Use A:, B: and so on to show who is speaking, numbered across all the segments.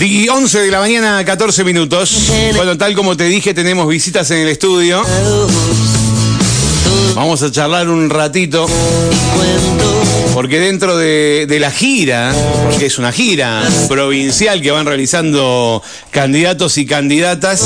A: Y 11 de la mañana, 14 minutos. Bueno, tal como te dije, tenemos visitas en el estudio. Vamos a charlar un ratito. Porque dentro de, de, la gira, porque es una gira provincial que van realizando candidatos y candidatas,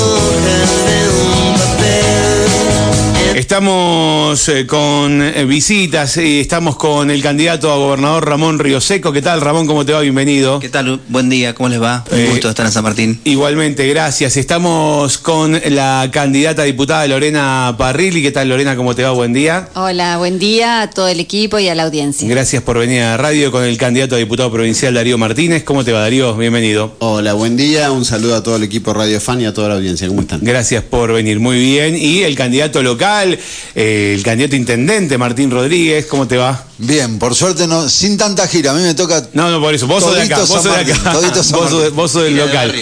A: Estamos eh, con eh, visitas y estamos con el candidato a gobernador Ramón Seco. ¿Qué tal, Ramón? ¿Cómo te va? Bienvenido.
B: ¿Qué tal? Buen día, ¿cómo les va? Un eh, gusto estar en San Martín.
A: Igualmente, gracias. Estamos con la candidata diputada Lorena Parrilli. ¿Qué tal, Lorena? ¿Cómo te va? Buen día.
C: Hola, buen día a todo el equipo y a la audiencia.
A: Gracias por venir a la radio con el candidato a diputado provincial Darío Martínez. ¿Cómo te va, Darío? Bienvenido.
D: Hola, buen día. Un saludo a todo el equipo Radio Fan y a toda la audiencia. ¿Cómo están?
A: Gracias por venir. Muy bien. Y el candidato local el candidato intendente Martín Rodríguez. ¿Cómo te va?
E: Bien, por suerte no, sin tanta gira. A mí me toca.
A: No, no, por eso. Vos sos de acá. Vos sos de acá. Vos sos del local.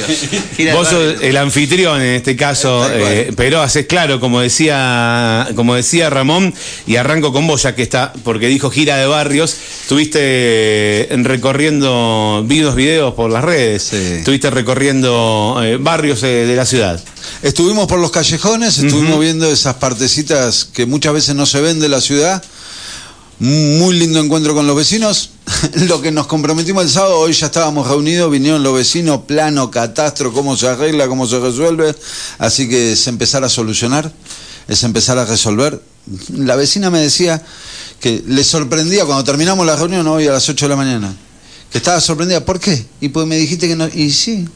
A: Vos sos el anfitrión en este caso. Eh, pero haces claro, como decía, como decía Ramón, y arranco con vos, ya que está, porque dijo gira de barrios. Estuviste recorriendo, vi unos videos por las redes. Estuviste recorriendo eh, barrios eh, de la ciudad.
E: Estuvimos por los callejones, estuvimos viendo esas partecitas que muchas veces no se ven de la ciudad. Muy lindo encuentro con los vecinos. Lo que nos comprometimos el sábado, hoy ya estábamos reunidos, vinieron los vecinos, plano, catastro, cómo se arregla, cómo se resuelve. Así que es empezar a solucionar, es empezar a resolver. La vecina me decía que le sorprendía cuando terminamos la reunión hoy a las 8 de la mañana. Que estaba sorprendida. ¿Por qué? Y pues me dijiste que no. Y sí,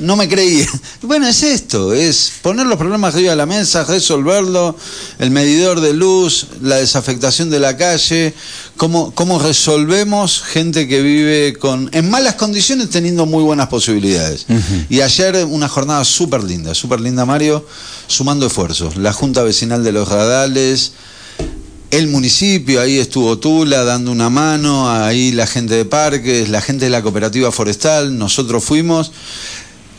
E: no me creía. Bueno, es esto, es poner los problemas arriba de la mesa, resolverlo, el medidor de luz, la desafectación de la calle, cómo, cómo resolvemos gente que vive con en malas condiciones teniendo muy buenas posibilidades. Y ayer una jornada súper linda, súper linda Mario, sumando esfuerzos. La Junta Vecinal de los Radales, el municipio, ahí estuvo Tula dando una mano, ahí la gente de parques, la gente de la cooperativa forestal, nosotros fuimos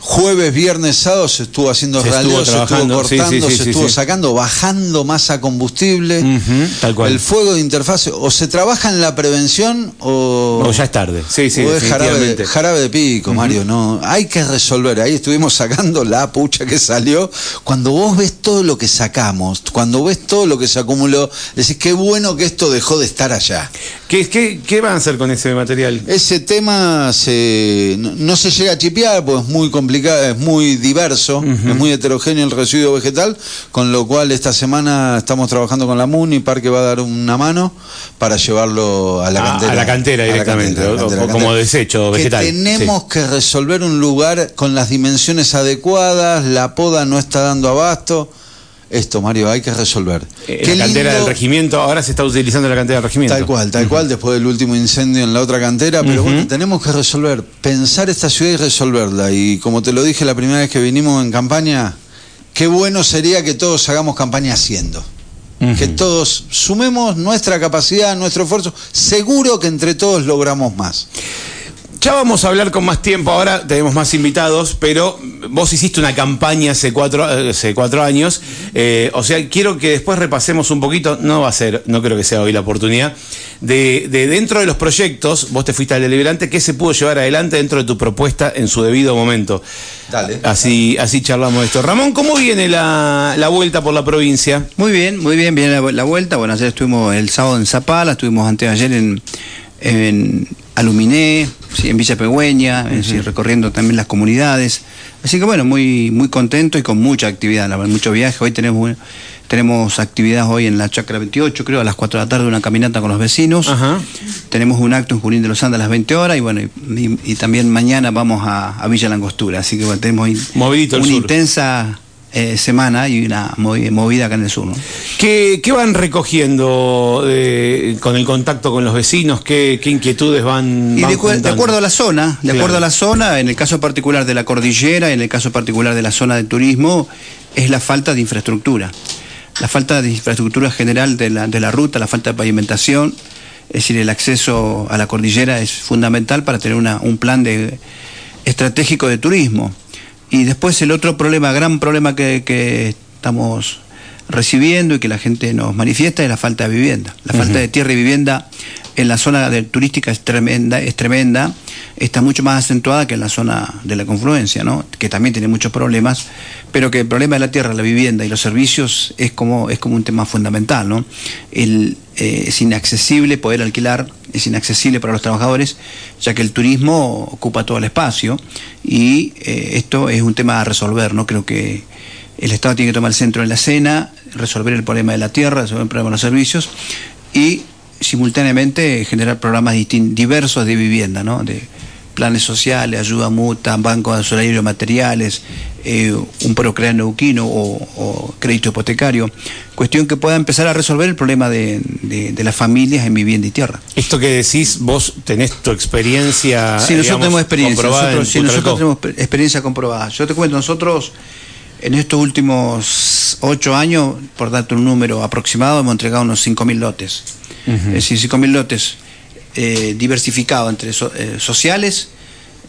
E: Jueves, viernes, sábado se estuvo haciendo se se estuvo cortando, se estuvo sacando, bajando masa combustible. tal cual. El fuego de interfase, o se trabaja en la prevención o.
A: O ya es tarde. Sí, sí,
E: o es jarabe, de pico, Mario. No, hay que resolver. Ahí estuvimos sacando la pucha que salió. Cuando vos ves todo lo que sacamos, cuando ves todo lo que se acumuló, decís qué bueno que esto dejó de estar allá.
A: ¿Qué, qué, qué van a hacer con ese material?
E: Ese tema se, no, se llega a chipear, porque es muy complicado es muy diverso, es muy heterogéneo el residuo vegetal, con lo cual esta semana estamos trabajando con la MUNI, Parque va a dar una mano para llevarlo a la ah, cantera.
A: A la cantera directamente, como desecho vegetal.
E: tenemos que resolver un lugar con las dimensiones adecuadas, la poda no está dando abasto esto, Mario, hay que resolver.
A: Eh, la cantera del regimiento, ahora se está utilizando la cantera del regimiento.
E: Tal cual, tal cual, después del último incendio en la otra cantera, pero bueno, tenemos que resolver, pensar esta ciudad y resolverla. Y como te lo dije la primera vez que vinimos en campaña, qué bueno sería que todos hagamos campaña haciendo. Que todos sumemos nuestra capacidad, nuestro esfuerzo. Seguro que entre todos logramos más.
A: Ya vamos a hablar con más tiempo, ahora tenemos más invitados, pero vos hiciste una campaña hace cuatro, hace cuatro años, eh, o sea, quiero que después repasemos un poquito, no va a ser, no creo que sea hoy la oportunidad, de, dentro de los proyectos, vos te fuiste al deliberante, ¿qué se pudo llevar adelante dentro de tu propuesta en su debido momento? Dale. Así, así charlamos esto. Ramón, ¿cómo viene la, vuelta por la provincia?
B: Muy bien, muy bien, viene la, vuelta. Bueno, ayer estuvimos el sábado en Zapala, estuvimos antes ayer en, en Aluminé, en Villa Pegüeña, recorriendo también las comunidades. Así que bueno, muy, muy contento y con mucha actividad, mucho viaje. Hoy tenemos, tenemos actividad hoy en la Chacra 28, creo, a las 4 de la tarde, una caminata con los vecinos. Tenemos un acto en Junín de los Andes a las 20 horas y bueno, y, también mañana vamos a, Villa Langostura. Así que bueno, tenemos una intensa eh, semana y una movida acá en el sur.
A: ¿Qué, van recogiendo eh, con el contacto con los vecinos? ¿Qué, inquietudes van,
B: y de, acuerdo a la zona, de acuerdo a la zona, en el caso particular de la cordillera, en el caso particular de la zona de turismo, es la falta de infraestructura. La falta de infraestructura general de la, de la ruta, la falta de pavimentación, es decir, el acceso a la cordillera es fundamental para tener una, un plan de, estratégico de turismo. Y después el otro problema, gran problema que, estamos recibiendo y que la gente nos manifiesta es la falta de vivienda. La falta de tierra y vivienda en la zona turística es tremenda, es tremenda, está mucho más acentuada que en la zona de la confluencia, ¿no? que también tiene muchos problemas, pero que el problema de la tierra, la vivienda y los servicios es como, es como un tema fundamental. ¿no? El, eh, es inaccesible poder alquilar, es inaccesible para los trabajadores, ya que el turismo ocupa todo el espacio y eh, esto es un tema a resolver. ¿no? Creo que el Estado tiene que tomar el centro de la escena, resolver el problema de la tierra, resolver el problema de los servicios y simultáneamente generar programas diversos de vivienda, ¿no? de planes sociales, ayuda mutua, banco de solarios materiales, eh, un procrear neuquino o, o, crédito hipotecario, cuestión que pueda empezar a resolver el problema de, de, de, las familias en vivienda y tierra.
A: Esto que decís, vos tenés tu experiencia.
B: Sí, nosotros digamos, tenemos experiencia. Nosotros, sí, nosotros tenemos experiencia comprobada. Yo te cuento, nosotros en estos últimos ocho años, por darte un número aproximado, hemos entregado unos 5.000 lotes. Uh -huh. Es decir, 5.000 lotes eh, diversificados entre so, eh, sociales,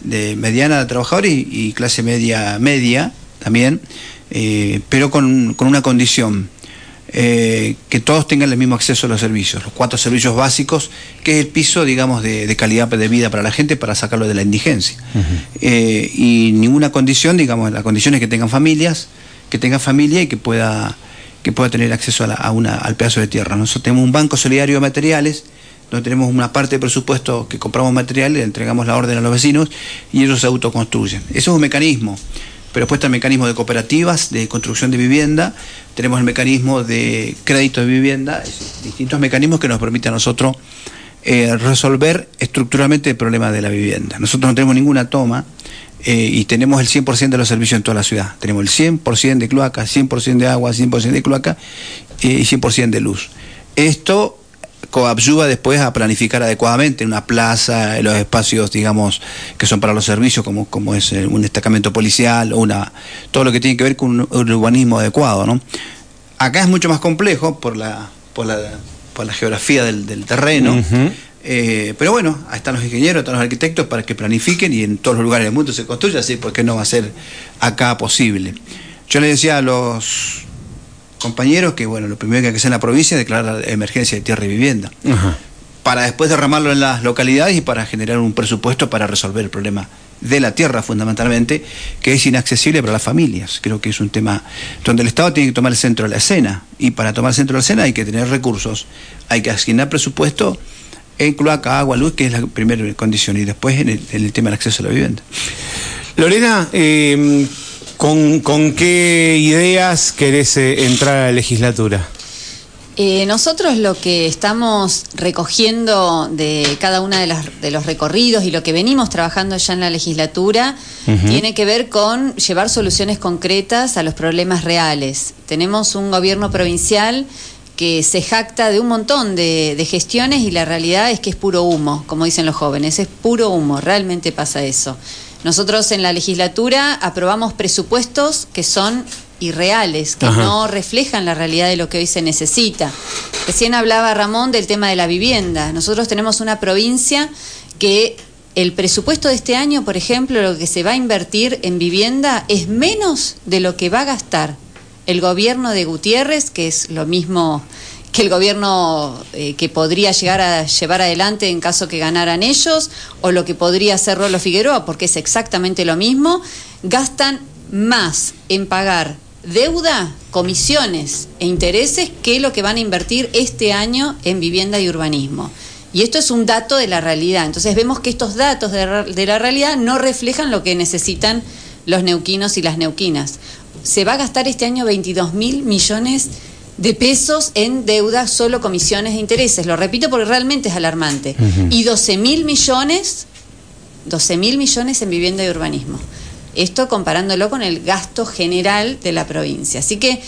B: de mediana de trabajadores y, y, clase media media también, eh, pero con, con, una condición. Eh, que todos tengan el mismo acceso a los servicios, los cuatro servicios básicos, que es el piso, digamos, de, de calidad de vida para la gente para sacarlo de la indigencia. Uh -huh. y ninguna condición, digamos, la condición es que tengan familias, que tengan familia y que pueda, que pueda tener acceso a, la, a una, al pedazo de tierra. Nosotros tenemos un banco solidario de materiales, donde tenemos una parte de presupuesto que compramos materiales, le entregamos la orden a los vecinos y ellos se autoconstruyen. Eso es un mecanismo. Pero después está el mecanismo de cooperativas, de construcción de vivienda, tenemos el mecanismo de crédito de vivienda, distintos mecanismos que nos permiten a nosotros eh, resolver estructuralmente el problema de la vivienda. Nosotros no tenemos ninguna toma eh, y tenemos el 100% de los servicios en toda la ciudad. Tenemos el 100% de cloaca, 100% de agua, 100% de cloaca eh, y 100% de luz. Esto coadyuva después a planificar adecuadamente una plaza, los espacios, digamos, que son para los servicios, como, como es un destacamento policial, una, todo lo que tiene que ver con un, un urbanismo adecuado, ¿no? Acá es mucho más complejo por la, por la, por la geografía del, del terreno. Uh -huh. eh, pero bueno, ahí están los ingenieros, están los arquitectos para que planifiquen y en todos los lugares del mundo se construya así, porque no va a ser acá posible. Yo le decía a los compañeros que bueno, lo primero que hay que hacer en la provincia es declarar la emergencia de tierra y vivienda. -huh. Para después derramarlo en las localidades y para generar un presupuesto para resolver el problema de la tierra fundamentalmente, que es inaccesible para las familias. Creo que es un tema donde el Estado tiene que tomar el centro de la escena y para tomar el centro de la escena hay que tener recursos, hay que asignar presupuesto en cloaca, agua, luz, que es la primera condición y después en el, en el tema del acceso a la vivienda.
A: Lorena, eh, ¿con, ¿con, qué ideas querés eh, entrar a la legislatura?
C: Eh, nosotros lo que estamos recogiendo de cada uno de, de, los recorridos y lo que venimos trabajando ya en la legislatura uh -huh. tiene que ver con llevar soluciones concretas a los problemas reales. Tenemos un gobierno provincial que se jacta de un montón de, de, gestiones y la realidad es que es puro humo, como dicen los jóvenes, es puro humo, realmente pasa eso. Nosotros en la legislatura aprobamos presupuestos que son irreales, que Ajá. no reflejan la realidad de lo que hoy se necesita. Recién hablaba Ramón del tema de la vivienda. Nosotros tenemos una provincia que el presupuesto de este año, por ejemplo, lo que se va a invertir en vivienda es menos de lo que va a gastar el gobierno de Gutiérrez, que es lo mismo que el gobierno eh, que podría llegar a llevar adelante en caso que ganaran ellos, o lo que podría hacer Rolo Figueroa, porque es exactamente lo mismo, gastan más en pagar deuda, comisiones e intereses que lo que van a invertir este año en vivienda y urbanismo. Y esto es un dato de la realidad. Entonces vemos que estos datos de, de la realidad no reflejan lo que necesitan los neuquinos y las neuquinas. Se va a gastar este año 22 mil millones de pesos en deuda, solo comisiones e intereses. Lo repito porque realmente es alarmante. Uh -huh. Y 12 mil millones, 12 mil millones en vivienda y urbanismo. Esto comparándolo con el gasto general de la provincia. Así que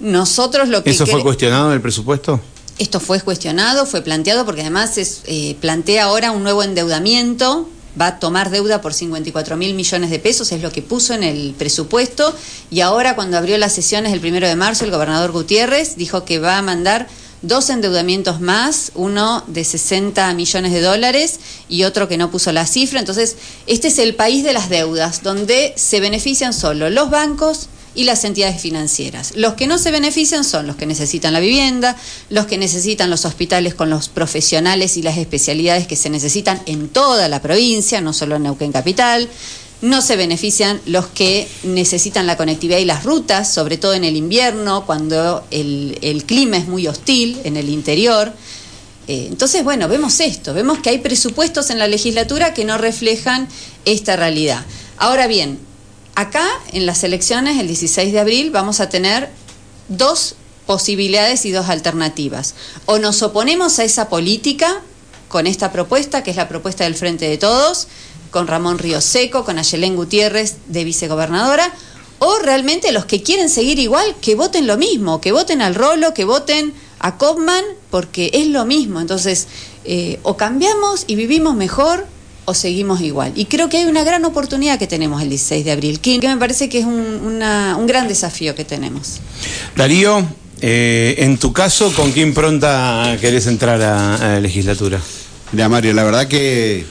C: nosotros lo que...
A: ¿Eso fue cuestionado en el presupuesto?
C: Esto fue cuestionado, fue planteado, porque además es, eh, plantea ahora un nuevo endeudamiento, va a tomar deuda por 54 mil millones de pesos, es lo que puso en el presupuesto, y ahora cuando abrió las sesiones el primero de marzo, el gobernador Gutiérrez dijo que va a mandar dos endeudamientos más, uno de 60 millones de dólares y otro que no puso la cifra. Entonces, este es el país de las deudas, donde se benefician solo los bancos, y las entidades financieras. Los que no se benefician son los que necesitan la vivienda, los que necesitan los hospitales con los profesionales y las especialidades que se necesitan en toda la provincia, no solo en Neuquén Capital. No se benefician los que necesitan la conectividad y las rutas, sobre todo en el invierno, cuando el, el clima es muy hostil en el interior. Eh, entonces, bueno, vemos esto, vemos que hay presupuestos en la legislatura que no reflejan esta realidad. Ahora bien, acá en las elecciones, el 16 de abril, vamos a tener dos posibilidades y dos alternativas. O nos oponemos a esa política con esta propuesta, que es la propuesta del Frente de Todos, con Ramón Río Seco, con Ayelén Gutiérrez de vicegobernadora, o realmente los que quieren seguir igual, que voten lo mismo, que voten al rolo, que voten a Kopman porque es lo mismo. Entonces, eh, o cambiamos y vivimos mejor o seguimos igual. Y creo que hay una gran oportunidad que tenemos el 16 de abril, que me parece que es un, una, un gran desafío que tenemos.
A: Darío, eh, en tu caso, ¿con qué impronta querés entrar a, a la legislatura?
D: Mira, Mario, la verdad que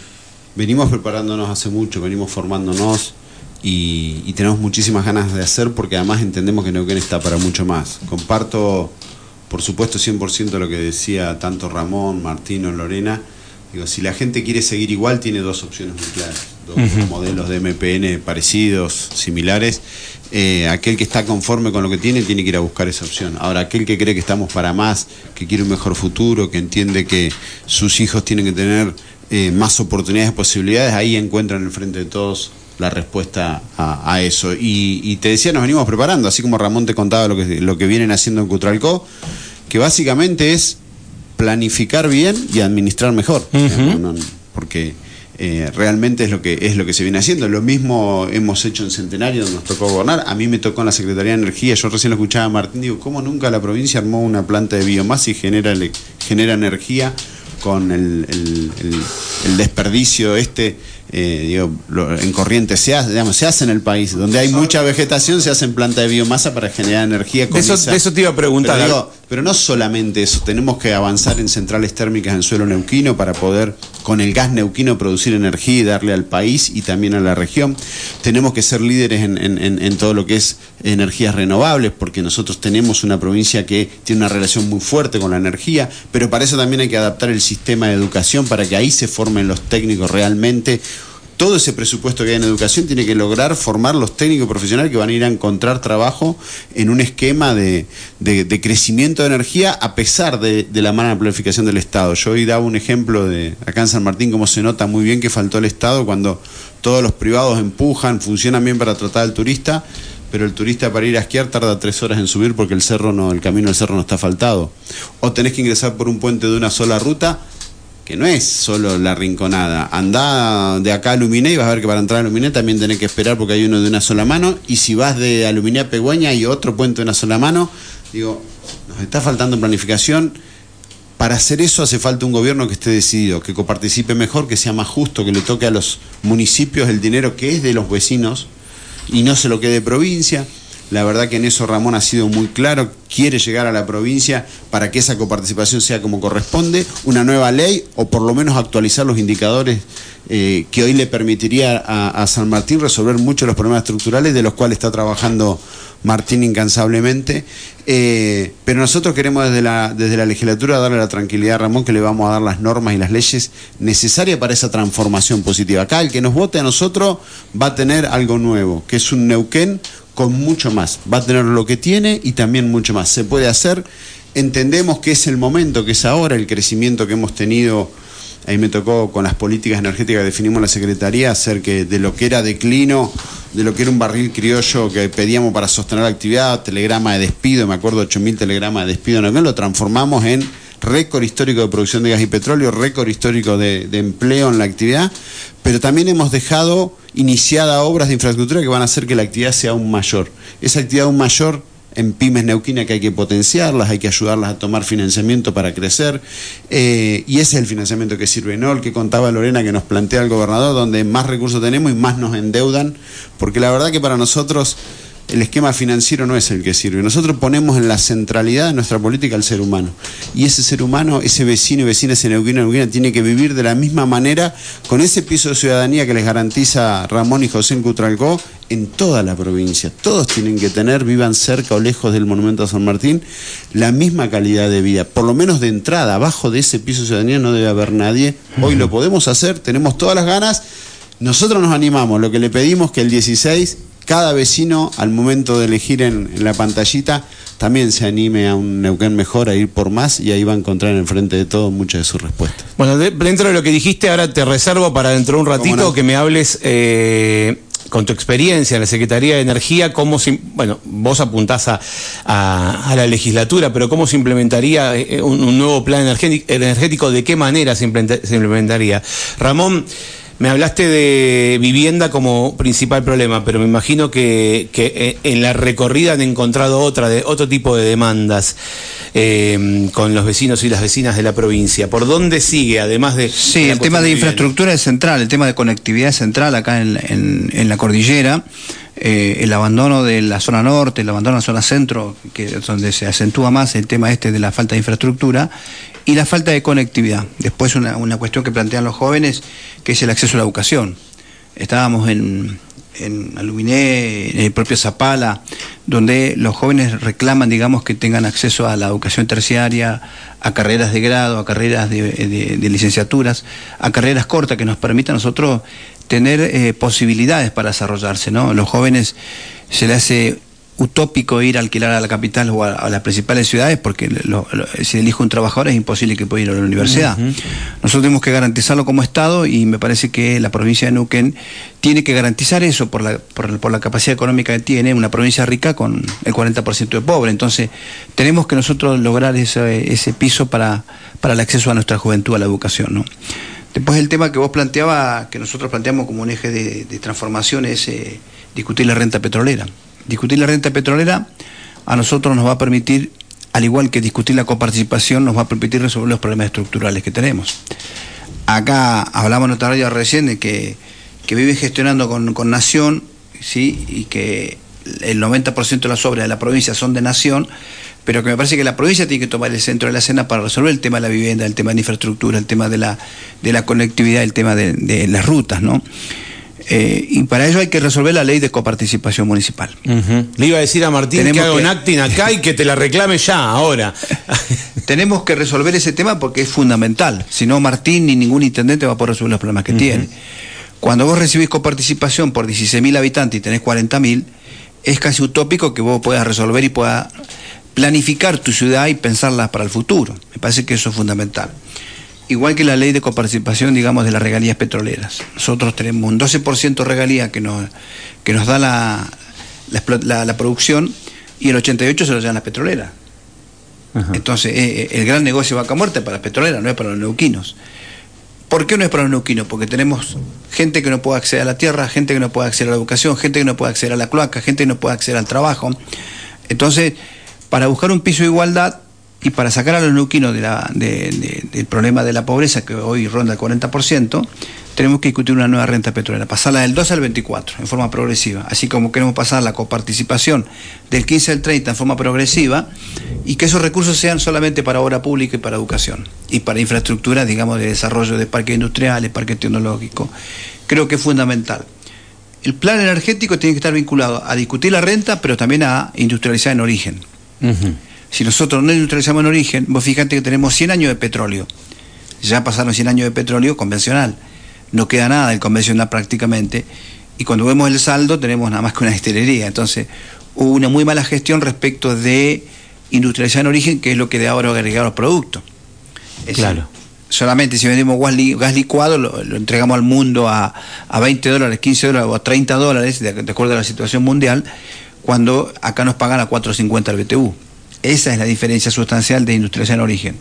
D: venimos preparándonos hace mucho, venimos formándonos y, y tenemos muchísimas ganas de hacer porque además entendemos que Neuquén está para mucho más. Comparto por supuesto 100% lo que decía tanto Ramón, Martino, Lorena. Digo, si la gente quiere seguir igual, tiene dos opciones muy claras, dos uh -huh. modelos de MPN parecidos, similares. Eh, aquel que está conforme con lo que tiene, tiene que ir a buscar esa opción. Ahora, aquel que cree que estamos para más, que quiere un mejor futuro, que entiende que sus hijos tienen que tener eh, más oportunidades, posibilidades, ahí encuentran en frente de todos la respuesta a, a eso. Y, y, te decía, nos venimos preparando, así como Ramón te contaba lo que, lo que vienen haciendo en Cutralcó, que básicamente es planificar bien y administrar mejor. Uh -huh. no, no, porque eh, realmente es lo que es lo que se viene haciendo. Lo mismo hemos hecho en Centenario, donde nos tocó gobernar. A mí me tocó en la Secretaría de Energía. Yo recién lo escuchaba a Martín, digo, ¿cómo nunca la provincia armó una planta de biomasa y genera, genera energía con el, el, el, el desperdicio este? eh, digo, lo, en corriente se hace, digamos, se hace en el país. Donde hay mucha vegetación, se hacen plantas de biomasa para generar energía.
A: Con de, eso, esa... de eso te iba a preguntar.
D: Pero, digo, pero, no solamente eso, tenemos que avanzar en centrales térmicas en suelo neuquino para poder, con el gas neuquino, producir energía y darle al país y también a la región. Tenemos que ser líderes en, todo lo que es energías renovables, porque nosotros tenemos una provincia que tiene una relación muy fuerte con la energía, pero para eso también hay que adaptar el sistema de educación para que ahí se formen los técnicos realmente todo ese presupuesto que hay en educación tiene que lograr formar los técnicos profesionales que van a ir a encontrar trabajo en un esquema de, crecimiento de energía a pesar de, de, la mala planificación del Estado. Yo hoy daba un ejemplo de acá en San Martín cómo se nota muy bien que faltó el Estado cuando todos los privados empujan, funcionan bien para tratar al turista, pero el turista para ir a esquiar tarda tres horas en subir porque el cerro no, el camino del cerro no está faltado. O tenés que ingresar por un puente de una sola ruta que no es solo la rinconada. Andá de acá a Luminé y vas a ver que para entrar a Luminé también tenés que esperar porque hay uno de una sola mano. Y si vas de Aluminé a Pegüeña y otro puente de una sola mano, digo, nos está faltando planificación. Para hacer eso hace falta un gobierno que esté decidido, que coparticipe mejor, que sea más justo, que le toque a los municipios el dinero que es de los vecinos y no se lo quede provincia. La verdad que en eso Ramón ha sido muy claro, quiere llegar a la provincia para que esa coparticipación sea como corresponde, una nueva ley o por lo menos actualizar los indicadores eh, que hoy le permitiría a, San Martín resolver muchos de los problemas estructurales de los cuales está trabajando Martín incansablemente. Eh, pero nosotros queremos desde la, desde la legislatura darle la tranquilidad a Ramón que le vamos a dar las normas y las leyes necesarias para esa transformación positiva. Acá el que nos vote a nosotros va a tener algo nuevo, que es un Neuquén con mucho más. Va a tener lo que tiene y también mucho más. Se puede hacer. Entendemos que es el momento, que es ahora el crecimiento que hemos tenido. Ahí me tocó con las políticas energéticas que definimos la Secretaría, hacer que de lo que era declino, de lo que era un barril criollo que pedíamos para sostener la actividad, telegrama de despido, me acuerdo 8.000 telegramas de despido, ¿no? lo transformamos en récord histórico de producción de gas y petróleo, récord histórico de, empleo en la actividad, pero también hemos dejado iniciada obras de infraestructura que van a hacer que la actividad sea aún mayor. Esa actividad aún mayor en pymes neuquinas que hay que potenciarlas, hay que ayudarlas a tomar financiamiento para crecer, eh, y ese es el financiamiento que sirve, no el que contaba Lorena que nos plantea el gobernador, donde más recursos tenemos y más nos endeudan, porque la verdad que para nosotros el esquema financiero no es el que sirve. Nosotros ponemos en la centralidad de nuestra política al ser humano. Y ese ser humano, ese vecino y vecina, ese neuquino neuquina, tiene que vivir de la misma manera con ese piso de ciudadanía que les garantiza Ramón y José en Cutralcó en toda la provincia. Todos tienen que tener, vivan cerca o lejos del monumento a San Martín, la misma calidad de vida. Por lo menos de entrada, abajo de ese piso de ciudadanía no debe haber nadie. Hoy lo podemos hacer, tenemos todas las ganas. Nosotros nos animamos, lo que le pedimos que el 16 cada vecino al momento de elegir en, en, la pantallita también se anime a un Neuquén mejor, a ir por más y ahí va a encontrar en frente de todo muchas de sus respuestas.
A: Bueno, de, dentro de lo que dijiste, ahora te reservo para dentro de un ratito no? que me hables... Eh con tu experiencia en la Secretaría de Energía, cómo se, bueno, vos apuntás a, a, a, la legislatura, pero cómo se implementaría un, un nuevo plan energético, de qué manera se implementaría. Ramón, me hablaste de vivienda como principal problema, pero me imagino que, que en la recorrida han encontrado otra de, otro tipo de demandas eh, con los vecinos y las vecinas de la provincia. ¿Por dónde sigue, además de...
B: Sí, el tema de infraestructura es central, el tema de conectividad es central acá en, en, en la cordillera. Eh, el abandono de la zona norte, el abandono de la zona centro, que es donde se acentúa más el tema este de la falta de infraestructura, y la falta de conectividad. Después una, una cuestión que plantean los jóvenes, que es el acceso a la educación. Estábamos en, en Aluminé, en el propio Zapala, donde los jóvenes reclaman, digamos, que tengan acceso a la educación terciaria, a carreras de grado, a carreras de, de, de licenciaturas, a carreras cortas que nos permitan a nosotros tener eh, posibilidades para desarrollarse, ¿no? Los jóvenes se les hace utópico ir a alquilar a la capital o a, a las principales ciudades porque lo, lo, si elige un trabajador es imposible que pueda ir a la universidad. Uh -huh. Nosotros tenemos que garantizarlo como Estado y me parece que la provincia de Neuquén tiene que garantizar eso por la, por, por la capacidad económica que tiene, una provincia rica con el 40% de pobre. Entonces tenemos que nosotros lograr ese, ese piso para, para el acceso a nuestra juventud a la educación. ¿no? Después el tema que vos planteabas, que nosotros planteamos como un eje de, transformación es eh, discutir la renta petrolera discutir la renta petrolera a nosotros nos va a permitir, al igual que discutir la coparticipación, nos va a permitir resolver los problemas estructurales que tenemos. Acá hablamos en otra radio recién de que, que vive gestionando con, con Nación, ¿sí? y que el 90% de las obras de la provincia son de Nación, pero que me parece que la provincia tiene que tomar el centro de la escena para resolver el tema de la vivienda, el tema de la infraestructura, el tema de la, de la conectividad, el tema de, de las rutas, ¿no? Eh, y para ello hay que resolver la ley de coparticipación municipal.
A: Uh -huh. Le iba a decir a Martín Tenemos que haga un acting acá y que te la reclame ya, ahora.
B: Tenemos que resolver ese tema porque es fundamental. Si no, Martín ni ningún intendente va a poder resolver los problemas que uh -huh. tiene. Cuando vos recibís coparticipación por 16.000 habitantes y tenés 40.000, es casi utópico que vos puedas resolver y puedas planificar tu ciudad y pensarla para el futuro. Me parece que eso es fundamental igual que la ley de coparticipación, digamos, de las regalías petroleras. Nosotros tenemos un 12% de regalía que nos, que nos da la, la, la, la, producción y el 88% se lo dan las petroleras. Ajá. Entonces, eh, el gran negocio vaca muerta para las petroleras, no es para los neuquinos. ¿Por qué no es para los neuquinos? Porque tenemos gente que no puede acceder a la tierra, gente que no puede acceder a la educación, gente que no puede acceder a la cloaca, gente que no puede acceder al trabajo. Entonces, para buscar un piso de igualdad, y para sacar a los neuquinos del problema de la pobreza, que hoy ronda el 40%, tenemos que discutir una nueva renta petrolera, pasarla del 2 al 24 en forma progresiva, así como queremos pasar la coparticipación del 15 al 30 en forma progresiva y que esos recursos sean solamente para obra pública y para educación y para infraestructura, digamos, de desarrollo de parques industriales, parques tecnológicos. Creo que es fundamental. El plan energético tiene que estar vinculado a discutir la renta, pero también a industrializar en origen. Uh -huh. Si nosotros no industrializamos en origen, vos fíjate que tenemos 100 años de petróleo. Ya pasaron 100 años de petróleo convencional. No queda nada del convencional prácticamente. Y cuando vemos el saldo, tenemos nada más que una destilería. Entonces, hubo una muy mala gestión respecto de industrializar en origen, que es lo que de ahora agregar los productos. Es
A: claro.
B: Decir, solamente si vendemos gas, li gas licuado, lo, lo, entregamos al mundo a, a 20 dólares, 15 dólares o a 30 dólares, de, de acuerdo a la situación mundial, cuando acá nos pagan a 4.50 el BTU. Esa es la diferencia sustancial de industrialización en origen.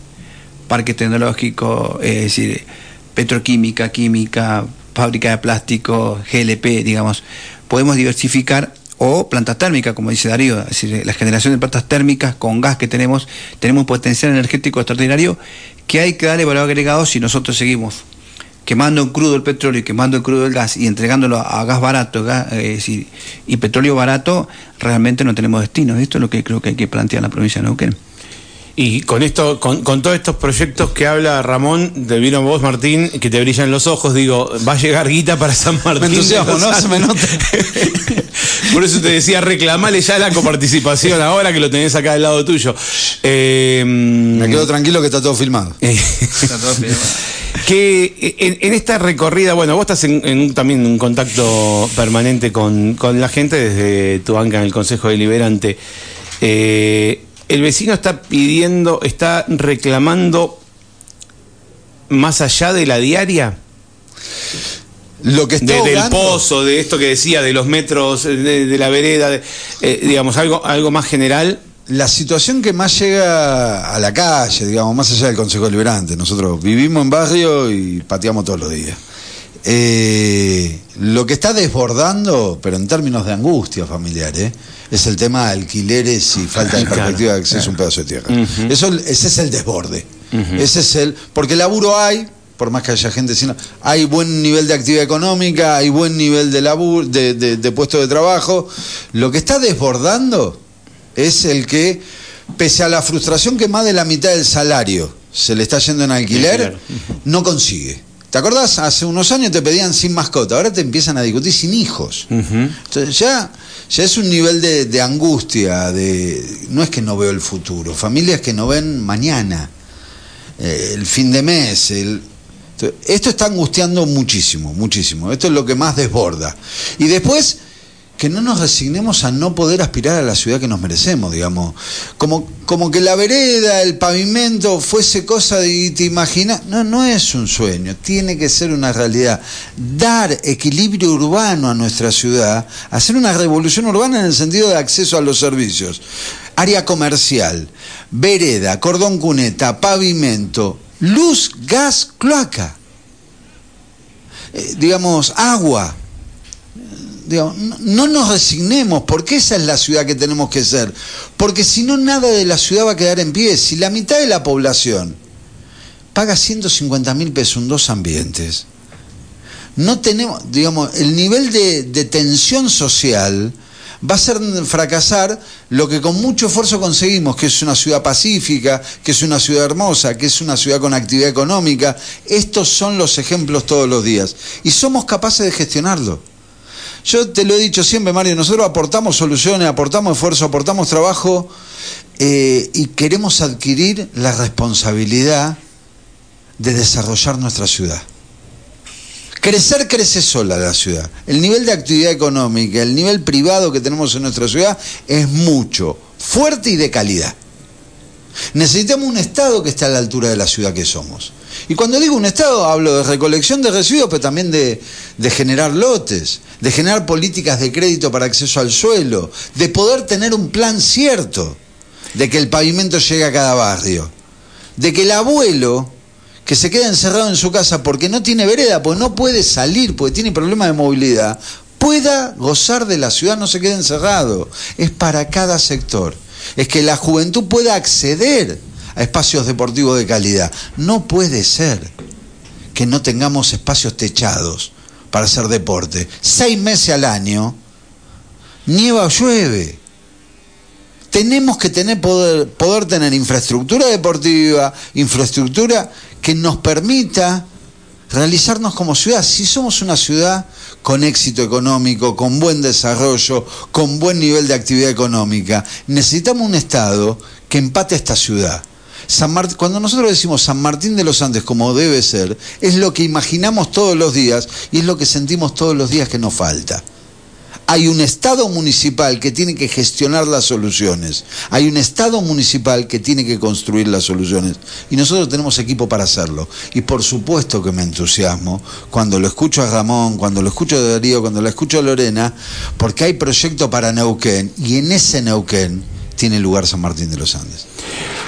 B: Parque tecnológico, es decir, petroquímica, química, fábrica de plástico, GLP, digamos. Podemos diversificar o plantas térmicas, como dice Darío, es decir, la generación de plantas térmicas con gas que tenemos, tenemos un potencial energético extraordinario que hay que darle valor agregado si nosotros seguimos quemando en crudo el petróleo y quemando el crudo el gas y entregándolo a gas barato gas, eh, decir, y petróleo barato, realmente no tenemos destino. Esto es lo que creo que hay que plantear en la provincia de Neuquén.
A: Y con esto, con, con todos estos proyectos que habla Ramón, te vino vos, Martín, que te brillan los ojos, digo, va a llegar guita para San Martín.
E: Me entusiasmo,
A: de los
E: ¿no? Se me
A: Andes.
E: nota.
A: Por eso te decía, reclamale ya la coparticipación ahora que lo tenés acá del lado tuyo. Eh,
E: Me quedo tranquilo que está todo filmado.
A: que en, en esta recorrida, bueno, vos estás en, en un- también en un contacto permanente con, con la gente desde tu banca en el Consejo Deliberante. Eh, el vecino está pidiendo, está reclamando más allá de la diaria,
E: Lo que está
A: de- del pozo, de esto que decía, de los metros, de, de la vereda, de- eh, digamos, algo, algo más general.
E: La situación que más llega a la calle, digamos, más allá del Consejo Deliberante, nosotros vivimos en barrio y pateamos todos los días. Eh, lo que está desbordando, pero en términos de angustia familiar, ¿eh? es el tema de alquileres y falta de perspectiva de acceso a un pedazo de tierra. Eso, ese es el desborde. Ese es el. Porque laburo hay, por más que haya gente sin. Hay buen nivel de actividad económica, hay buen nivel de laburo, de, de- de puesto de trabajo. Lo que está desbordando es el que, pese a la frustración que más de la mitad del salario se le está yendo en
A: alquiler,
E: no consigue. ¿Te acordás? Hace unos años te pedían sin mascota, ahora te empiezan a discutir sin hijos. Entonces ya, ya es un nivel de, de angustia, de no es que no veo el futuro, familias que no ven mañana, eh, el fin de mes. el- Entonces, esto está angustiando muchísimo, muchísimo. Esto es lo que más desborda. Y después, que no nos resignemos a no poder aspirar a la ciudad que nos merecemos, digamos. Como, como que la vereda, el pavimento fuese cosa de te imaginas. No, no es un sueño, tiene que ser una realidad. Dar equilibrio urbano a nuestra ciudad, hacer una revolución urbana en el sentido de acceso a los servicios. Área comercial, vereda, cordón cuneta, pavimento, luz, gas, cloaca. Eh, digamos, agua. No, no nos resignemos, porque esa es la ciudad que tenemos que ser. Porque si no, nada de la ciudad va a quedar en pie. Si la mitad de la población paga 150 mil pesos en dos ambientes, no tenemos, digamos, el nivel de, de tensión social va a hacer fracasar lo que con mucho esfuerzo conseguimos, que es una ciudad pacífica, que es una ciudad hermosa, que es una ciudad con actividad económica. Estos son los ejemplos todos los días. Y somos capaces de gestionarlo. Yo te lo he dicho siempre, Mario, nosotros aportamos soluciones, aportamos esfuerzo, aportamos trabajo eh, y queremos adquirir la responsabilidad de desarrollar nuestra ciudad. Crecer crece sola la ciudad. El nivel de actividad económica, el nivel privado que tenemos en nuestra ciudad es mucho, fuerte y de calidad. Necesitamos un Estado que esté a la altura de la ciudad que somos. Y cuando digo un Estado, hablo de recolección de residuos, pero también de, generar lotes, de generar políticas de crédito para acceso al suelo, de poder tener un plan cierto, de que el pavimento llegue a cada barrio, de que el abuelo que se queda encerrado en su casa porque no tiene vereda, porque no puede salir, porque tiene problemas de movilidad, pueda gozar de la ciudad, no se quede encerrado. Es para cada sector. Es que la juventud pueda acceder espacios deportivos de calidad. No puede ser que no tengamos espacios techados para hacer deporte. Seis meses al año, nieva o llueve. Tenemos que tener poder, poder tener infraestructura deportiva, infraestructura que nos permita realizarnos como ciudad. Si somos una ciudad con éxito económico, con buen desarrollo, con buen nivel de actividad económica, necesitamos un Estado que empate a esta ciudad. San Mart- Cuando nosotros decimos San Martín de los Andes como debe ser, es lo que imaginamos todos los días y es lo que sentimos todos los días que nos falta. Hay un Estado municipal que tiene que gestionar las soluciones. Hay un Estado municipal que tiene que construir las soluciones. Y nosotros tenemos equipo para hacerlo. Y por supuesto que me entusiasmo cuando lo escucho a Ramón, cuando lo escucho a Darío, cuando lo escucho a Lorena, porque hay proyecto para Neuquén. Y en ese Neuquén tiene lugar San Martín de los Andes.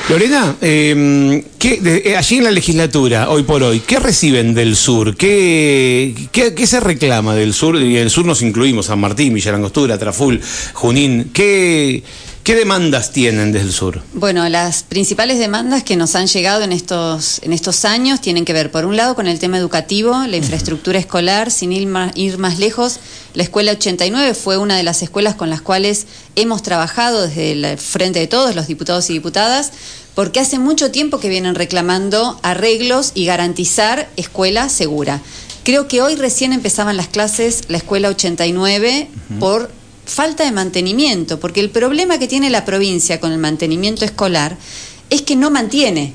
A: Lorena, eh, ¿qué- de- eh, allí en la legislatura, hoy por hoy, ¿qué reciben del sur? ¿Qué, qué, se reclama del sur? Y el sur nos incluimos, San Martín, Villa Langostura, Traful, Junín. ¿Qué, qué ¿Qué demandas tienen desde el sur?
C: Bueno, las principales demandas que nos han llegado en estos, en estos años tienen que ver, por un lado, con el tema educativo, la infraestructura escolar, sin ir más, ir más lejos. La Escuela 89 fue una de las escuelas con las cuales hemos trabajado desde el frente de todos, los diputados y diputadas, porque hace mucho tiempo que vienen reclamando arreglos y garantizar escuela segura. Creo que hoy recién empezaban las clases la Escuela 89 por falta de mantenimiento, porque el problema que tiene la provincia con el mantenimiento escolar es que no mantiene,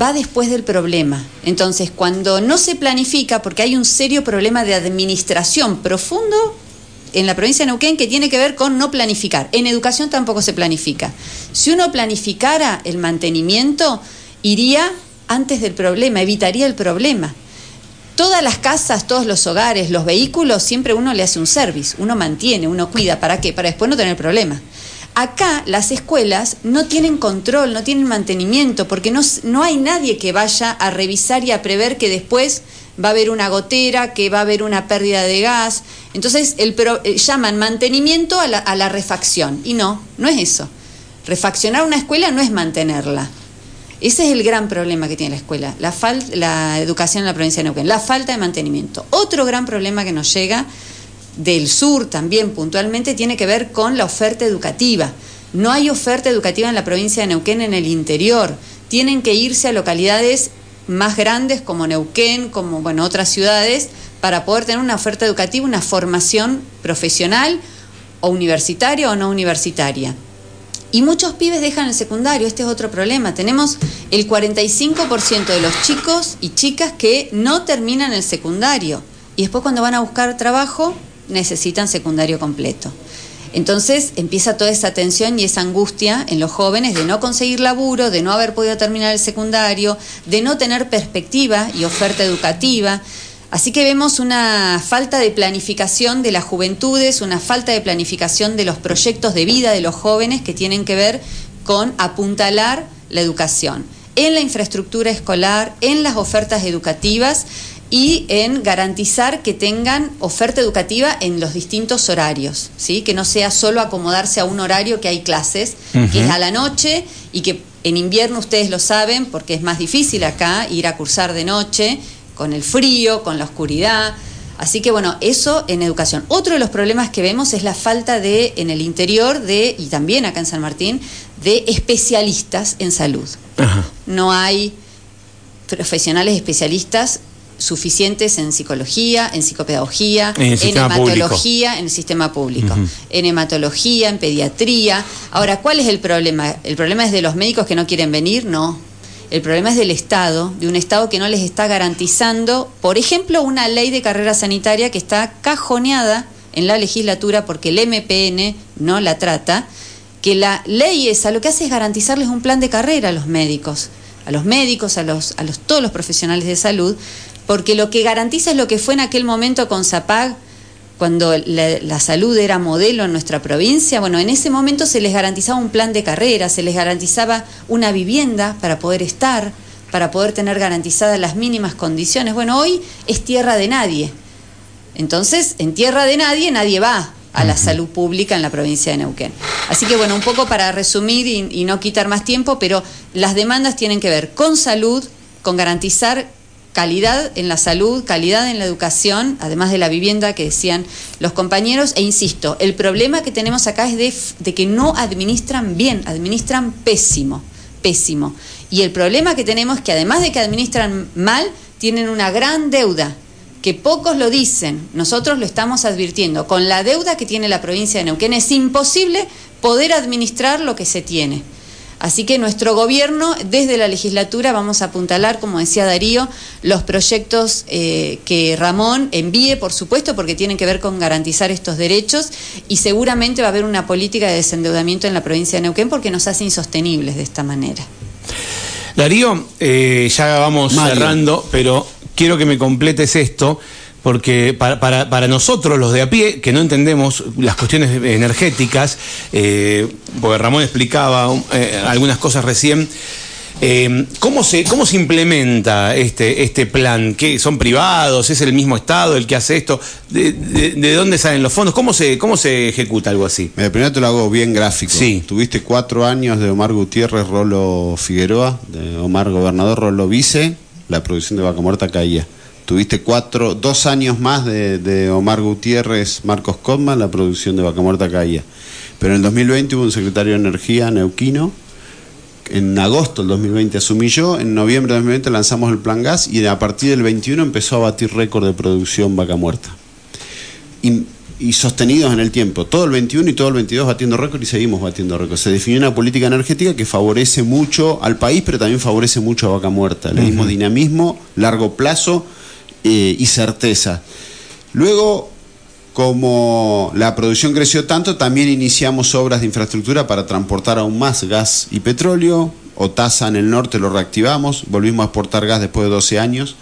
C: va después del problema. Entonces, cuando no se planifica, porque hay un serio problema de administración profundo en la provincia de Neuquén que tiene que ver con no planificar. En educación tampoco se planifica. Si uno planificara el mantenimiento, iría antes del problema, evitaría el problema. Todas las casas, todos los hogares, los vehículos, siempre uno le hace un service, uno mantiene, uno cuida. ¿Para qué? Para después no tener problema. Acá las escuelas no tienen control, no tienen mantenimiento, porque no, no hay nadie que vaya a revisar y a prever que después va a haber una gotera, que va a haber una pérdida de gas. Entonces el, eh, llaman mantenimiento a la, a la refacción. Y no, no es eso. Refaccionar una escuela no es mantenerla. Ese es el gran problema que tiene la escuela, la, la educación en la provincia de Neuquén, la falta de mantenimiento. Otro gran problema que nos llega del sur también puntualmente tiene que ver con la oferta educativa. No hay oferta educativa en la provincia de Neuquén en el interior. Tienen que irse a localidades más grandes como Neuquén, como bueno, otras ciudades, para poder tener una oferta educativa, una formación profesional o universitaria o no universitaria. Y muchos pibes dejan el secundario, este es otro problema. Tenemos el 45% de los chicos y chicas que no terminan el secundario y después cuando van a buscar trabajo necesitan secundario completo. Entonces empieza toda esa tensión y esa angustia en los jóvenes de no conseguir laburo, de no haber podido terminar el secundario, de no tener perspectiva y oferta educativa. Así que vemos una falta de planificación de las juventudes, una falta de planificación de los proyectos de vida de los jóvenes que tienen que ver con apuntalar la educación en la infraestructura escolar, en las ofertas educativas y en garantizar que tengan oferta educativa en los distintos horarios, ¿sí? que no sea solo acomodarse a un horario que hay clases, que es a la noche y que en invierno ustedes lo saben porque es más difícil acá ir a cursar de noche con el frío, con la oscuridad. Así que bueno, eso en educación. Otro de los problemas que vemos es la falta de, en el interior de, y también acá en San Martín, de especialistas en salud. No hay profesionales especialistas suficientes en psicología, en psicopedagogía, en, hematología, en el sistema público, en hematología, en pediatría. Ahora, ¿cuál es el problema? ¿El problema es de los médicos que no quieren venir? No. El problema es del Estado, de un Estado que no les está garantizando, por ejemplo, una ley de carrera sanitaria que está cajoneada en la legislatura porque el MPN no la trata, que la ley esa lo que hace es garantizarles un plan de carrera a los médicos, a los médicos, a los, a los todos los profesionales de salud, porque lo que garantiza es lo que fue en aquel momento con ZAPAG, cuando la, salud era modelo en nuestra provincia, bueno, en ese momento se les garantizaba un plan de carrera, se les garantizaba una vivienda para poder estar, para poder tener garantizadas las mínimas condiciones. Bueno, hoy es tierra de nadie. Entonces, en tierra de nadie, nadie va a la salud pública en la provincia de Neuquén. Así que, bueno, un poco para resumir y, y no quitar más tiempo, pero las demandas tienen que ver con salud, con garantizar calidad en la salud, calidad en la educación, además de la vivienda que decían los compañeros. E insisto, el problema que tenemos acá es de, que no administran bien, administran pésimo, pésimo. Y el problema que tenemos es que además de que administran mal, tienen una gran deuda que pocos lo dicen, nosotros lo estamos advirtiendo, con la deuda que tiene la provincia de Neuquén es imposible poder administrar lo que se tiene. Así que nuestro gobierno, desde la legislatura, vamos a apuntalar, como decía Darío, los proyectos eh, que Ramón envíe, por supuesto, porque tienen que ver con garantizar estos derechos y seguramente va a haber una política de desendeudamiento en la provincia de Neuquén porque nos hace insostenibles de esta manera.
A: Darío, eh, ya vamos cerrando, pero quiero que me completes esto porque para, para, para, nosotros los de a pie, que no entendemos las cuestiones energéticas, eh, porque Ramón explicaba eh, algunas cosas recién, Eh, ¿cómo, se, ¿Cómo se implementa este, este plan? ¿Qué, ¿Son privados? ¿Es el mismo Estado el que hace esto? ¿De, de, de dónde salen los fondos? ¿Cómo se, ¿Cómo se ejecuta algo así?
D: Mira, primero te lo hago bien gráfico.
A: Sí.
D: Tuviste cuatro años de Omar Gutiérrez, Rolo Figueroa, de Omar Gobernador, Rolo Vice, la producción de Vaca Muerta caía. Tuviste cuatro, dos años más de, de Omar Gutiérrez, Marcos Cotman, la producción de Vaca Muerta caía. Pero en el 2020 hubo un secretario de Energía, Neuquino, en agosto del 2020 asumí yo, en noviembre del 2020 lanzamos el plan gas y a partir del 21 empezó a batir récord de producción vaca muerta. Y, y, sostenidos en el tiempo, todo el 21 y todo el 22 batiendo récord y seguimos batiendo récord. Se definió una política energética que favorece mucho al país, pero también favorece mucho a vaca muerta. Le dimos uh -huh. dinamismo, largo plazo eh, y certeza. Luego como la producción creció tanto, también iniciamos obras de infraestructura para transportar aún más gas y petróleo. Otaza en el norte lo reactivamos, volvimos a exportar gas después de 12 años.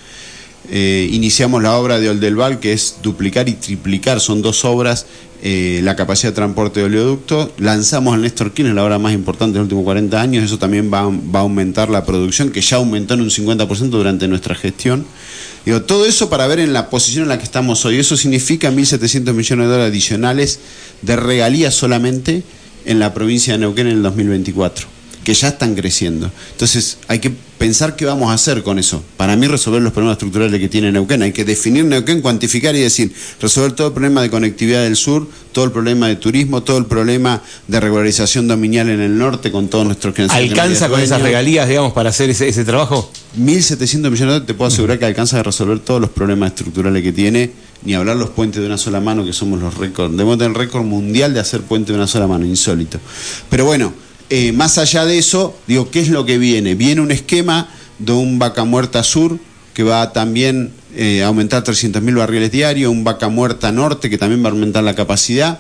D: Eh, iniciamos la obra de Oldelval, que es duplicar y triplicar, son dos obras, eh, la capacidad de transporte de oleoducto. Lanzamos el Néstor Kirchner, la obra más importante de los últimos 40 años, eso también va, va a aumentar la producción, que ya aumentó en un 50% durante nuestra gestión. Digo, todo eso para ver en la posición en la que estamos hoy. Eso significa 1.700 millones de dólares adicionales de regalías solamente en la provincia de Neuquén en el 2024, que ya están creciendo. Entonces hay que pensar qué vamos a hacer con eso. Para mí resolver los problemas estructurales que tiene Neuquén. Hay que definir Neuquén, cuantificar y decir, resolver todo el problema de conectividad del sur, todo el problema de turismo, todo el problema de regularización dominial en el norte con todos nuestros
A: ¿Alcanza con esas regalías, digamos, para hacer ese, ese trabajo?
D: 1.700 millones de dólares te puedo asegurar que alcanza a resolver todos los problemas estructurales que tiene, ni hablar los puentes de una sola mano, que somos los récords. Debemos tener récord mundial de hacer puentes de una sola mano, insólito. Pero bueno, eh, más allá de eso, digo, ¿qué es lo que viene? Viene un esquema de un vaca muerta sur que va también eh, aumentar 300.000 barriles diarios, un vaca muerta norte que también va a aumentar la capacidad.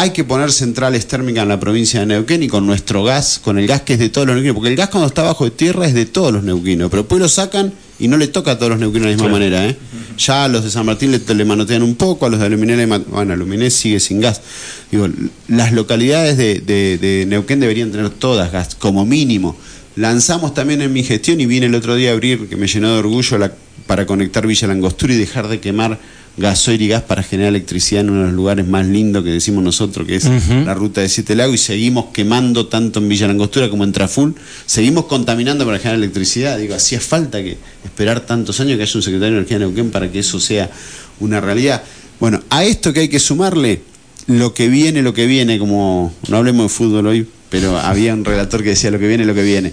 D: Hay que poner centrales térmicas en la provincia de Neuquén y con nuestro gas, con el gas que es de todos los neuquinos, porque el gas cuando está bajo de tierra es de todos los neuquinos, pero después lo sacan y no le toca a todos los neuquinos de la misma claro. manera. ¿eh? Ya a los de San Martín le, le, manotean un poco, a los de Aluminé, le bueno, Aluminé sigue sin gas. Digo, las localidades de, de, de Neuquén deberían tener todas gas, como mínimo. Lanzamos también en mi gestión y vine el otro día a abrir, que me llenó de orgullo, la, para conectar Villa Langostura y dejar de quemar gasoil y gas para generar electricidad en uno de los lugares más lindos que decimos nosotros, que es uh -huh. la ruta de Siete Lagos, y seguimos quemando tanto en Villa Langostura como en Traful, seguimos contaminando para generar electricidad. Digo, hacía falta que esperar tantos años que haya un secretario de Energía de Neuquén para que eso sea una realidad. Bueno, a esto que hay que sumarle lo que viene, lo que viene, como no hablemos de fútbol hoy, pero había un relator que decía lo que viene, lo que viene.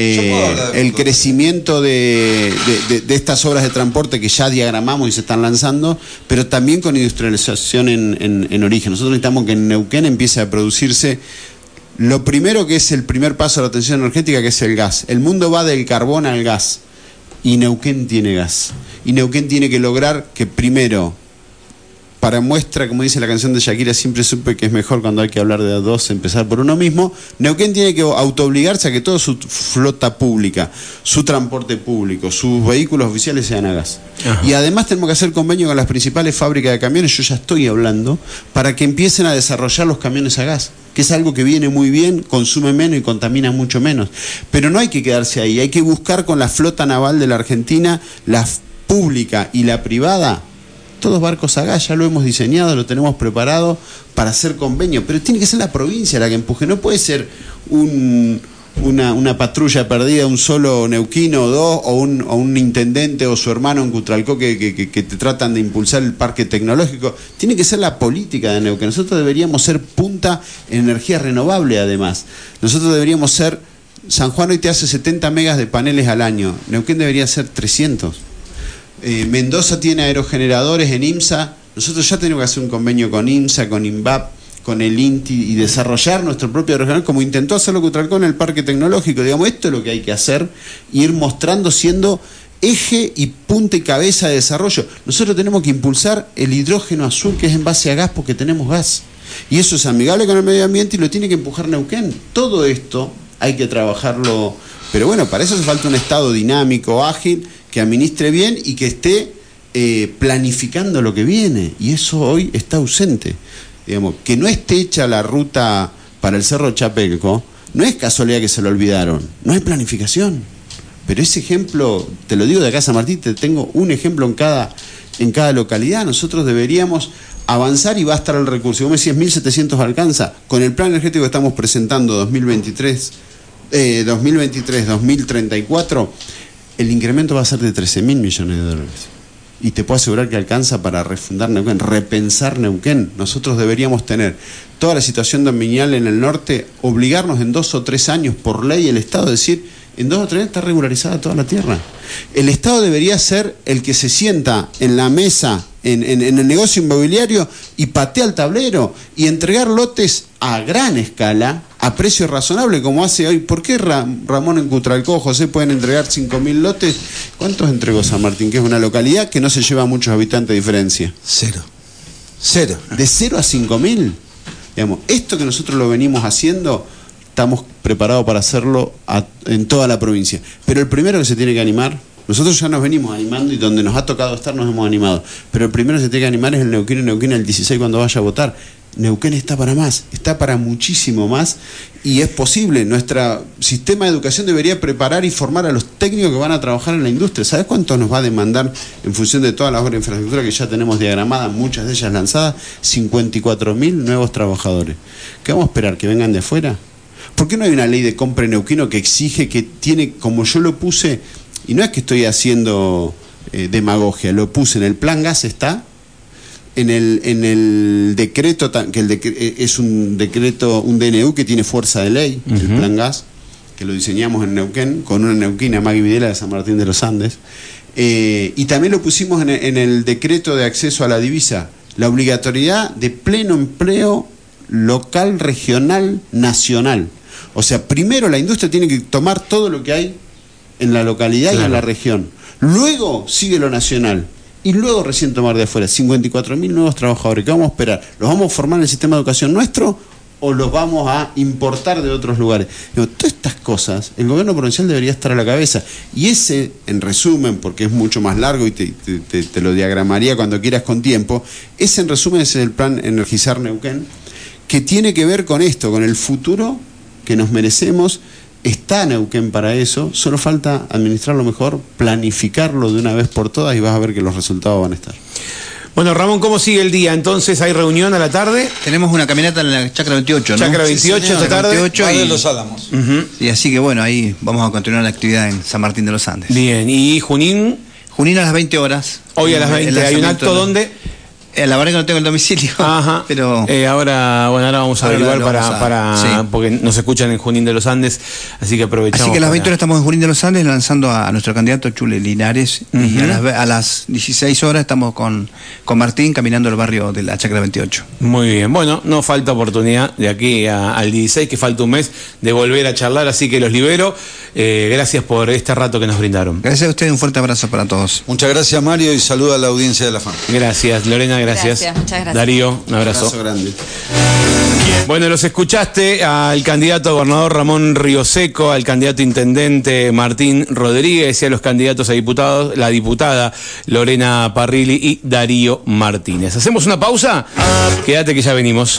D: Eh, el crecimiento de, de, de, de, estas obras de transporte que ya diagramamos y se están lanzando, pero también con industrialización en, en, en origen. Nosotros necesitamos que en Neuquén empiece a producirse lo primero que es el primer paso a la atención energética, que es el gas. El mundo va del carbón al gas y Neuquén tiene gas. Y Neuquén tiene que lograr que primero para muestra, como dice la canción de Shakira, siempre supe que es mejor cuando hay que hablar de dos, empezar por uno mismo. Neuquén tiene que autoobligarse a que toda su flota pública, su transporte público, sus vehículos oficiales sean a gas. Ajá. Y además tenemos que hacer convenio con las principales fábricas de camiones, yo ya estoy hablando, para que empiecen a desarrollar los camiones a gas que es algo que viene muy bien, consume menos y contamina mucho menos. Pero no hay que quedarse ahí, hay que buscar con la flota naval de la Argentina, la pública y la privada, todos barcos a gas, ya lo hemos diseñado, lo tenemos preparado para hacer convenio, pero tiene que ser la provincia la que empuje, no puede ser un, una, una, patrulla perdida, un solo neuquino o dos, o un, o un intendente o su hermano en Cutralcó que, que, te tratan de impulsar el parque tecnológico, tiene que ser la política de Neuquén, nosotros deberíamos ser punta en energía renovable además, nosotros deberíamos ser, San Juan hoy te hace 70 megas de paneles al año, Neuquén debería ser 300 eh, Mendoza tiene aerogeneradores en IMSA. Nosotros ya tenemos que hacer un convenio con IMSA, con INVAP, con el INTI y desarrollar nuestro propio aerogenerador, como intentó hacerlo Cutralcó en el Parque Tecnológico. Digamos, esto es lo que hay que hacer, ir mostrando siendo eje y punta y cabeza de desarrollo. Nosotros tenemos que impulsar el hidrógeno azul que es en base a gas porque tenemos gas. Y eso es amigable con el medio ambiente y lo tiene que empujar Neuquén. Todo esto hay que trabajarlo. Pero bueno, para eso hace falta un Estado dinámico, ágil que administre bien y que esté eh, planificando lo que viene. Y eso hoy está ausente. Digamos, que no esté hecha la ruta para el Cerro Chapelco, No es casualidad que se lo olvidaron, no hay planificación. Pero ese ejemplo, te lo digo de acá San Martín, te tengo un ejemplo en cada, en cada localidad. Nosotros deberíamos avanzar y va a estar el recurso. Vos me decías 1.700 alcanza. Con el plan energético que estamos presentando 2023, eh, 2023-2034, el incremento va a ser de 13 mil millones de dólares. Y te puedo asegurar que alcanza para refundar Neuquén, repensar Neuquén. Nosotros deberíamos tener toda la situación dominial en el norte, obligarnos en dos o tres años por ley el Estado a decir, en dos o tres está regularizada toda la tierra. El Estado debería ser el que se sienta en la mesa, en, el negocio inmobiliario y patea el tablero y entregar lotes a gran escala, a precio razonable, como hace hoy. ¿Por qué Ra- Ramón en Cutralcó, José pueden entregar 5.000 lotes? ¿Cuántos entregó San Martín? Que es una localidad que no se lleva a muchos habitantes de diferencia.
E: Cero. Cero.
D: De 0 a 5.000. Digamos, esto que nosotros lo venimos haciendo, estamos preparados para hacerlo a- en toda la provincia. Pero el primero que se tiene que animar, nosotros ya nos venimos animando y donde nos ha tocado estar nos hemos animado. Pero el primero que se tiene que animar es el Neuquén y Neuquén el 16 cuando vaya a votar. Neuquén está para más, está para muchísimo más y es posible. Nuestro sistema de educación debería preparar y formar a los técnicos que van a trabajar en la industria. ¿Sabes cuánto nos va a demandar en función de todas las obras de infraestructura que ya tenemos diagramadas, muchas de ellas lanzadas? 54 mil nuevos trabajadores. ¿Qué vamos a esperar? ¿Que vengan de afuera? ¿Por qué no hay una ley de compra en Neuquino que exige que tiene, como yo lo puse, y no es que estoy haciendo eh, demagogia, lo puse en el plan gas está, en el, en el decreto, que el decre- eh, es un decreto, un DNU que tiene fuerza de ley, el plan gas, que lo diseñamos en Neuquén, con una neuquina, Magui Videla de San Martín de los Andes, Eh, y también lo pusimos en el, en el decreto de acceso a la divisa, la obligatoriedad de pleno empleo local, regional, nacional. O sea, primero la industria tiene que tomar todo lo que hay en la localidad y en la región. Luego sigue lo nacional. Y luego recién tomar de afuera 54 mil nuevos trabajadores. ¿Qué vamos a esperar? ¿Los vamos a formar en el sistema de educación nuestro o los vamos a importar de otros lugares? Todas estas cosas, el gobierno provincial debería estar a la cabeza. Y ese, en resumen, porque es mucho más largo y te- te lo diagramaría cuando quieras con tiempo, ese en resumen es el plan Energizar Neuquén, que tiene que ver con esto, con el futuro que nos merecemos. Está Neuquén para eso, solo falta administrarlo mejor, planificarlo de una vez por todas y vas a ver que los resultados van a estar.
A: Bueno, Ramón, ¿cómo sigue el día? Entonces, ¿hay reunión a la tarde?
B: Tenemos una caminata en la Chacra 28, ¿no?
A: Chacra
B: Sí,
A: 28
B: señor.
A: esta tarde.
B: 28
E: Padre de
B: y,
E: los Álamos.
B: y así que bueno, ahí vamos a continuar la actividad en San Martín de los Andes.
A: Bien, ¿y Junín?
B: Junín a las 20 horas.
A: Hoy a las
B: El
A: 20. ¿Hay un acto
B: de-
A: donde?
B: Eh, la verdad que no tengo el domicilio.
A: Ajá.
B: Pero
A: Eh, ahora, bueno, ahora vamos a averiguar para,
B: a-
A: para
B: sí.
A: porque nos escuchan en Junín de los Andes, así que aprovechamos.
B: Así que a las
A: para-
B: 20 horas estamos en Junín de los Andes lanzando a, a nuestro candidato Chule Linares y a las, ve- a las 16 horas estamos con, con Martín caminando el barrio de la Chacra 28.
A: Muy bien, bueno, no falta oportunidad de aquí a- al 16, que falta un mes, de volver a charlar, así que los libero. Eh, gracias por este rato que nos brindaron.
B: Gracias a ustedes, un fuerte abrazo para todos.
E: Muchas gracias, Mario, y saluda a la audiencia de la FAN.
A: Gracias, Lorena, gracias.
C: Gracias, muchas gracias.
A: Darío, un abrazo.
D: Abrazo grande.
A: Bueno, los escuchaste al candidato a gobernador Ramón Rioseco, al candidato intendente Martín Rodríguez y a los candidatos a diputados, la diputada Lorena Parrilli y Darío Martínez. ¿Hacemos una pausa? Quédate que ya venimos.